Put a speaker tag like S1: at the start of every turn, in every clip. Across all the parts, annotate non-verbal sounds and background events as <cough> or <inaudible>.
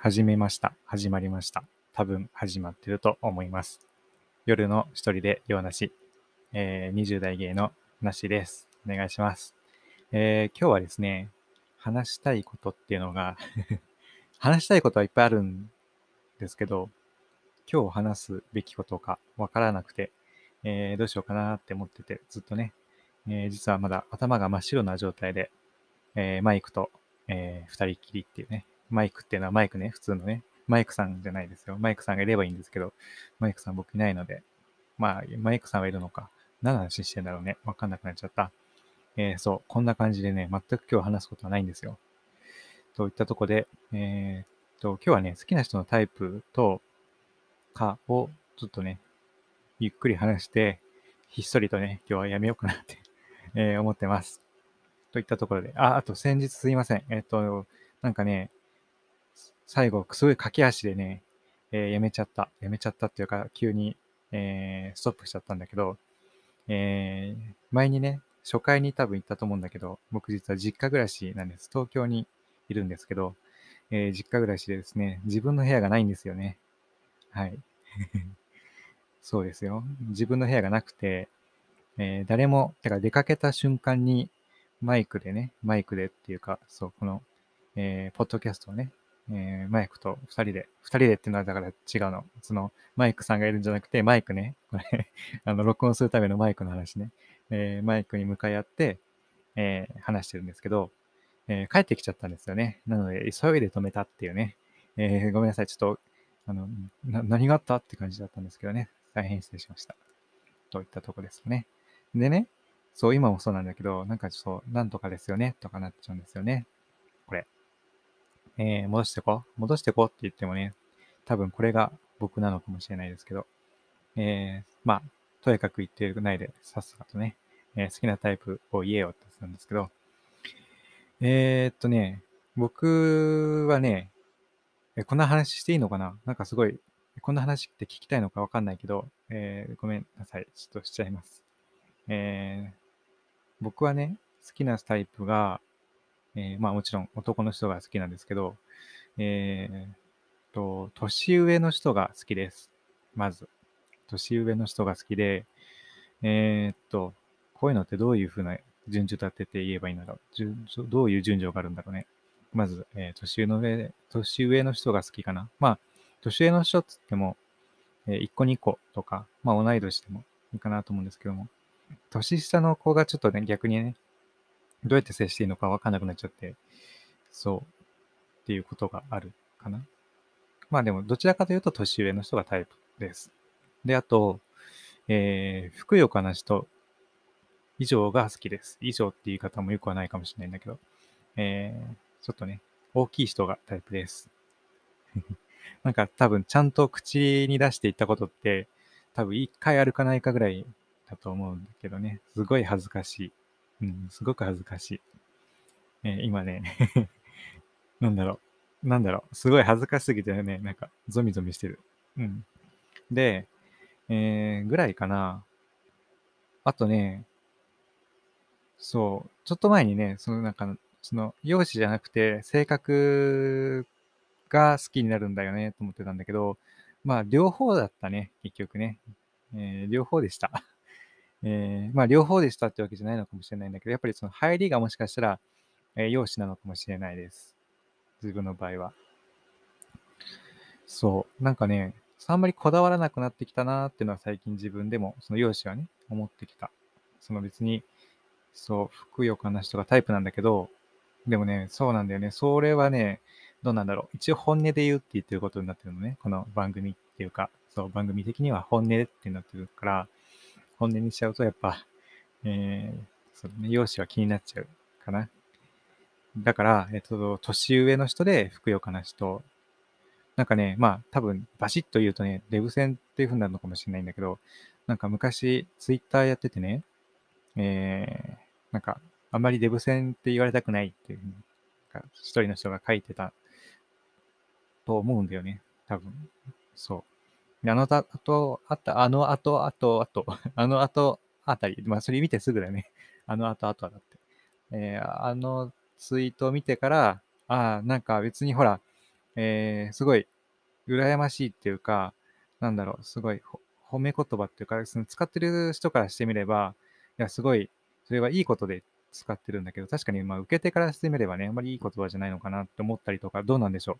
S1: 始めました。始まりました。多分始まってると思います。夜の一人で用なし、えー、20代芸のなしです。お願いします。えー今日はですね、話したいことっていうのが <laughs> 話したいことはいっぱいあるんですけど、今日話すべきことかわからなくて、えーどうしようかなって思ってて、ずっとね、え実はまだ頭が真っ白な状態で、えマイクと、えー二人きりっていうね、マイクっていうのはマイクね、普通のね、マイクさんじゃないですよ。マイクさんがいればいいんですけど、マイクさん僕いないので、まあ、マイクさんはいるのか。何の話してんだろうね。わかんなくなっちゃった。えーそう、こんな感じでね、全く今日話すことはないんですよ。といったとこで、えーっと、今日はね、好きな人のタイプとかをちょっとね、ゆっくり話して、ひっそりとね、今日はやめようかなって、<laughs> え思ってます。といったところで、あ、あと先日すいません。えっと、なんかね、最後、すごい駆け足でね、えーやめちゃった。やめちゃったっていうか、急に、えーストップしちゃったんだけど、えー前にね、初回に多分行ったと思うんだけど、僕実は実家暮らしなんです。東京にいるんですけど、えー実家暮らしでですね、自分の部屋がないんですよね。はい。<laughs> そうですよ。自分の部屋がなくて、えー誰も、てから出かけた瞬間にマイクでね、マイクでっていうか、そう、この、えーポッドキャストをね、えーマイクと二人で、二人でっていうのはだから違うの。その、マイクさんがいるんじゃなくて、マイクね、これ、<laughs> あの、録音するためのマイクの話ね。えーマイクに向かい合って、えー話してるんですけど、え帰ってきちゃったんですよね。なので、急いで止めたっていうね。えごめんなさい。ちょっと、あの、何があったって感じだったんですけどね。大変失礼しました。といったとこですね。でね、そう、今もそうなんだけど、なんかそう、なんとかですよね、とかなっちゃうんですよね。えー戻してこ戻してこって言ってもね、多分これが僕なのかもしれないですけど、えーまあ、とにかく言ってないで、さっさとね、えー好きなタイプを言えよって言ってたんですけど、えーっとね、僕はね、えこんな話していいのかな？なんかすごい、こんな話って聞きたいのかわかんないけど、えーごめんなさい。ちょっとしちゃいます。えー僕はね、好きなタイプが、えーまあもちろん男の人が好きなんですけど、えーと、年上の人が好きです。まず。年上の人が好きで、えーっと、こういうのってどういうふうな順序立てて言えばいいんだろう。順どういう順序があるんだろうね。まず、えー年上の上、年上の人が好きかな。まあ、年上の人っつっても、え1個2個とか、まあ同い年でもいいかなと思うんですけども、年下の子がちょっとね、逆にね、どうやって接していいのかわかんなくなっちゃって、そう、っていうことがあるかな。まあでも、どちらかというと年上の人がタイプです。で、あと、えー、ふくよかな人以上が好きです。以上って言い方もよくはないかもしれないんだけど、えー、ちょっとね、大きい人がタイプです。<laughs> なんか多分ちゃんと口に出して言ったことって、多分一回あるかないかぐらいだと思うんだけどね、すごい恥ずかしい。うん、すごく恥ずかしい。えー今ね、<laughs> なんだろう、なんだろう、すごい恥ずかしすぎてね、なんかゾミゾミしてる。うん。で、えー、ぐらいかな。あとね、そう、ちょっと前にね、そのなんか、その、容姿じゃなくて、性格が好きになるんだよね、と思ってたんだけど、まあ、両方だったね、結局ね。えー両方でした。えーまあ、両方でしたってわけじゃないのかもしれないんだけど、やっぱりその入りがもしかしたら、えー容姿なのかもしれないです。自分の場合は。そう。なんかね、あんまりこだわらなくなってきたなーっていうのは最近自分でも、その容姿はね、思ってきた。その別に、そう、ふくよかな人がタイプなんだけど、でもね、そうなんだよね。それはね、どうなんだろう。一応本音で言うって言ってることになってるのね。この番組っていうか、そう、番組的には本音ってなってるから、本音にしちゃうとやっぱ、えー、そうね、容姿は気になっちゃうかな。だから、えっと、年上の人でふくよかな人。なんかね、まあ多分バシッと言うとね、デブ戦っていう風になるのかもしれないんだけど、なんか昔ツイッターやっててね、えー、なんかあんまりデブ戦って言われたくないっていう風に、なんか一人の人が書いてたと思うんだよね。多分。そう。あのた、あと、あった、あの後、あと、あと、<laughs> あの後あたり、まあそれ見てすぐだよね。<laughs> あの後、あとだって。えーあのツイートを見てから、ああ、なんか別にほら、えー、すごい羨ましいっていうか、なんだろう、すごい褒め言葉っていうか、その使ってる人からしてみれば、いや、すごい、それはいいことで使ってるんだけど、確かに、まあ、受け手からしてみればね、あんまりいい言葉じゃないのかなって思ったりとか、どうなんでしょ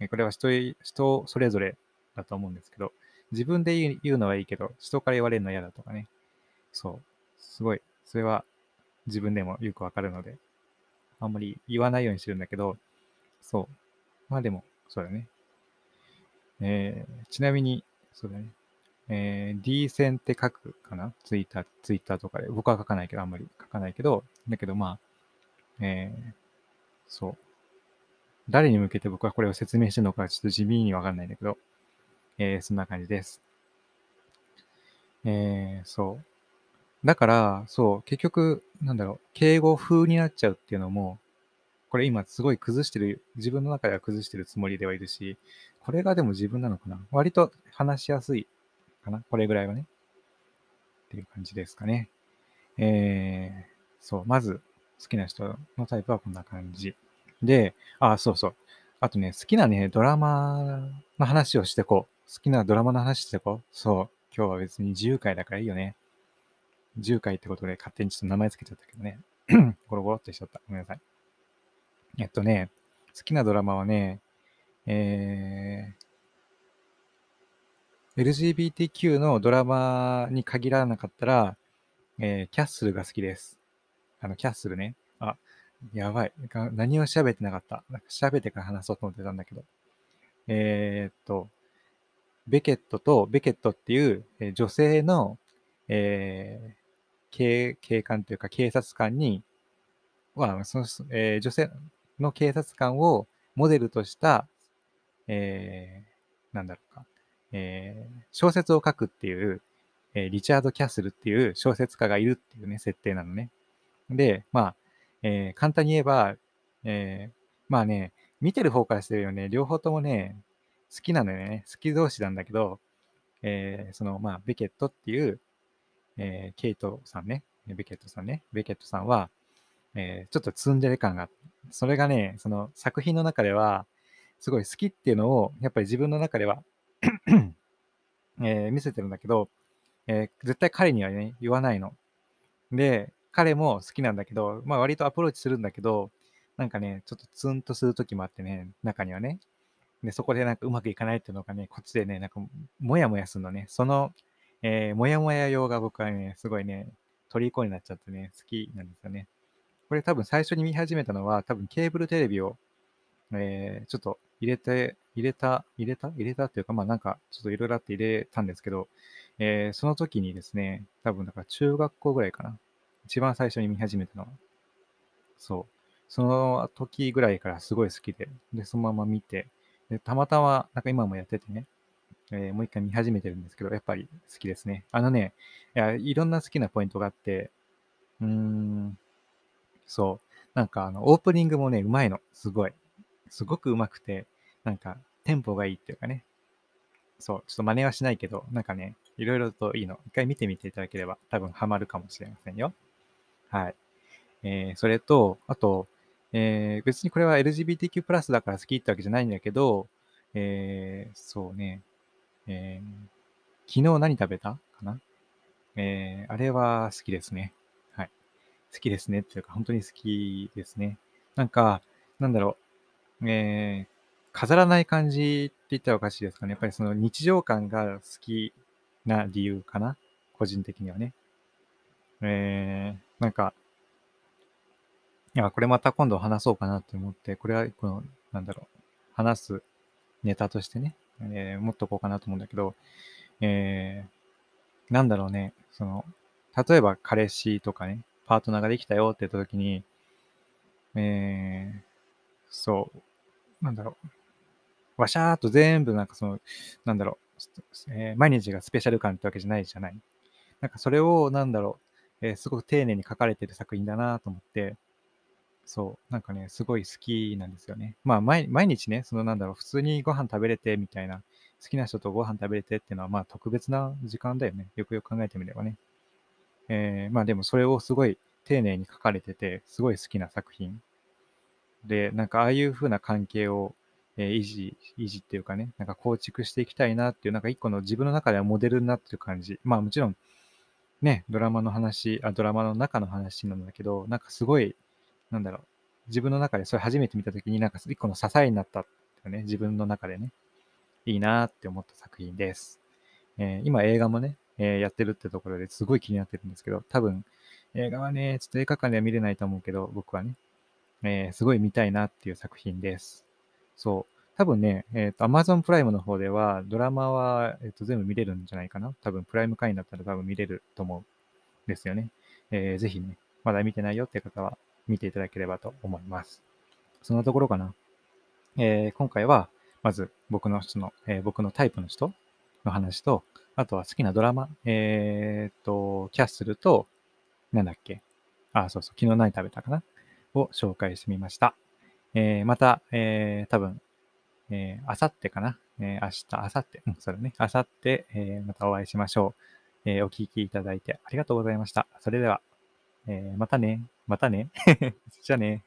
S1: う？えこれは人人それぞれだと思うんですけど、自分で言うのはいいけど、人から言われるのは嫌だとかね。そう。すごい。それは自分でもよくわかるので、あんまり言わないようにしてるんだけど、そう。まあでも、そうだね。えー、ちなみに、そうだね。えー、D 線って書くかな？ツイッター、ツイッターとかで。僕は書かないけど、あんまり書かないけど、だけどまあ、えー、そう。誰に向けて僕はこれを説明してるのかちょっと地味にわかんないんだけど、えー、そんな感じです。えー、そう。だから、そう、結局、なんだろう、敬語風になっちゃうっていうのも、これ今すごい崩してる、自分の中では崩してるつもりではいるし、これがでも自分なのかな割と話しやすいかなこれぐらいはね。っていう感じですかね。えー、そう、まず好きな人のタイプはこんな感じ。で、あ、そうそう。あとね、好きなね、ドラマの話をしてこう。好きなドラマの話してこう。そう。今日は別に10回だからいいよね。10回ってことで勝手にちょっと名前つけちゃったけどね。<clears throat> ゴロゴロっとしちゃった。ごめんなさい。えっとね、好きなドラマはね、えー、LGBTQ のドラマに限らなかったら、えー、キャッスルが好きです。あの、キャッスルね。あ、やばい。何を喋ってなかった。なんか喋ってから話そうと思ってたんだけど。えー、っと、ベケットと、ベケットっていう、女性の、えー、警警官というか警察官に、まあ、その、えー、女性の警察官をモデルとした、えー、なんだろうか、えー、小説を書くっていう、えー、リチャード・キャッスルっていう小説家がいるっていうね、設定なのね。で、まあ、えー、簡単に言えば、えー、まあね、見てる方からしてるよね、両方ともね、好きなのよね。好き同士なんだけど、えー、その、まあ、ベケットっていう、えー、ケイトさんね、ベケットさんね、ベケットさんは、えー、ちょっとツンデレ感があって、それがね、その作品の中では、すごい好きっていうのを、やっぱり自分の中ではえー、見せてるんだけど、えー、絶対彼にはね、言わないの。で、彼も好きなんだけど、まあ割とアプローチするんだけど、なんかね、ちょっとツンとする時もあってね、中にはね。で、そこでなんかうまくいかないっていうのがね、こっちでね、なんかもやもやするのね。その、えー、もやもや用が僕はね、すごいね、虜になっちゃってね、好きなんですよね。これ多分最初に見始めたのは、多分ケーブルテレビを、えー、ちょっと入れて、入れた、入れた？入れたっていうか、まあなんか、ちょっといろいろあって入れたんですけど、えー、その時にですね、多分だから中学校ぐらいかな。一番最初に見始めたのは。そう。その時ぐらいからすごい好きで、で、そのまま見て、で、たまたま、なんか今もやっててね、えー、もう一回見始めてるんですけど、やっぱり好きですね。あのね、いや、いろんな好きなポイントがあって、うーん、そう。なんかあの、オープニングもね、うまいの。すごい。すごくうまくて、なんか、テンポがいいっていうかね。そう。ちょっと真似はしないけど、なんかね、いろいろといいの。一回見てみていただければ、多分ハマるかもしれませんよ。はい。えー、それと、あと、えー、別にこれは LGBTQ+ だから好きってわけじゃないんだけど、えー、そうね、えー、昨日何食べたかな？えー、あれは好きですね。はい。好きですねっていうか、本当に好きですね。なんか、なんだろう、えー、飾らない感じって言ったらおかしいですかね。やっぱりその日常感が好きな理由かな。個人的にはね。えー、なんか、いや、これまた今度話そうかなって思って、これは、この、なんだろう、話すネタとしてね、えー、持っとこうかなと思うんだけど、えー、なんだろうね、その、例えば彼氏とかね、パートナーができたよって言った時に、えー、そう、なんだろう、わしゃーっと全部なんかその、なんだろう、えー、毎日がスペシャル感ってわけじゃないじゃない。なんかそれを、なんだろう、えー、すごく丁寧に書かれてる作品だなと思って、そう、なんかね、すごい好きなんですよね。まあ、毎毎日ね、そのなんだろう、普通にご飯食べれてみたいな、好きな人とご飯食べれてっていうのは、まあ、特別な時間だよね。よくよく考えてみればね。えー、まあ、でもそれをすごい丁寧に書かれてて、すごい好きな作品。で、なんかああいう風な関係を、えー維持、維持っていうかね、なんか構築していきたいなっていう、なんか一個の自分の中ではモデルになってる感じ。まあもちろん、ね、ドラマの話、あ、ドラマの中の話なんだけど、なんかすごい、なんだろう、自分の中でそれ初めて見たときに、なんか一個の支えになったよね、自分の中でね、いいなって思った作品です。えー今映画もね、えーやってるってところですごい気になってるんですけど、多分映画はね、ちょっと映画館では見れないと思うけど、僕はね、えーすごい見たいなっていう作品です。そう。多分ね、えっ、と、Amazon プライムの方では、ドラマは、えっと全部見れるんじゃないかな。多分、プライム会員だったら多分見れると思うんですよね。えーぜひね、まだ見てないよって方は見ていただければと思います。そんなところかな。えー今回は、まず僕の人の、えー僕のタイプの人の話と、あとは好きなドラマ、えっ、と、キャッスルと、なんだっけ？あ、そうそう、昨日何食べたかな？を紹介してみました。えーまた、えー多分、えー、あさってかな、えー明日、あさって、うん、そうだね。あさって、えーまたお会いしましょう。えーお聞きいただいてありがとうございました。それでは、えーまたね。またね。<laughs> じゃあね。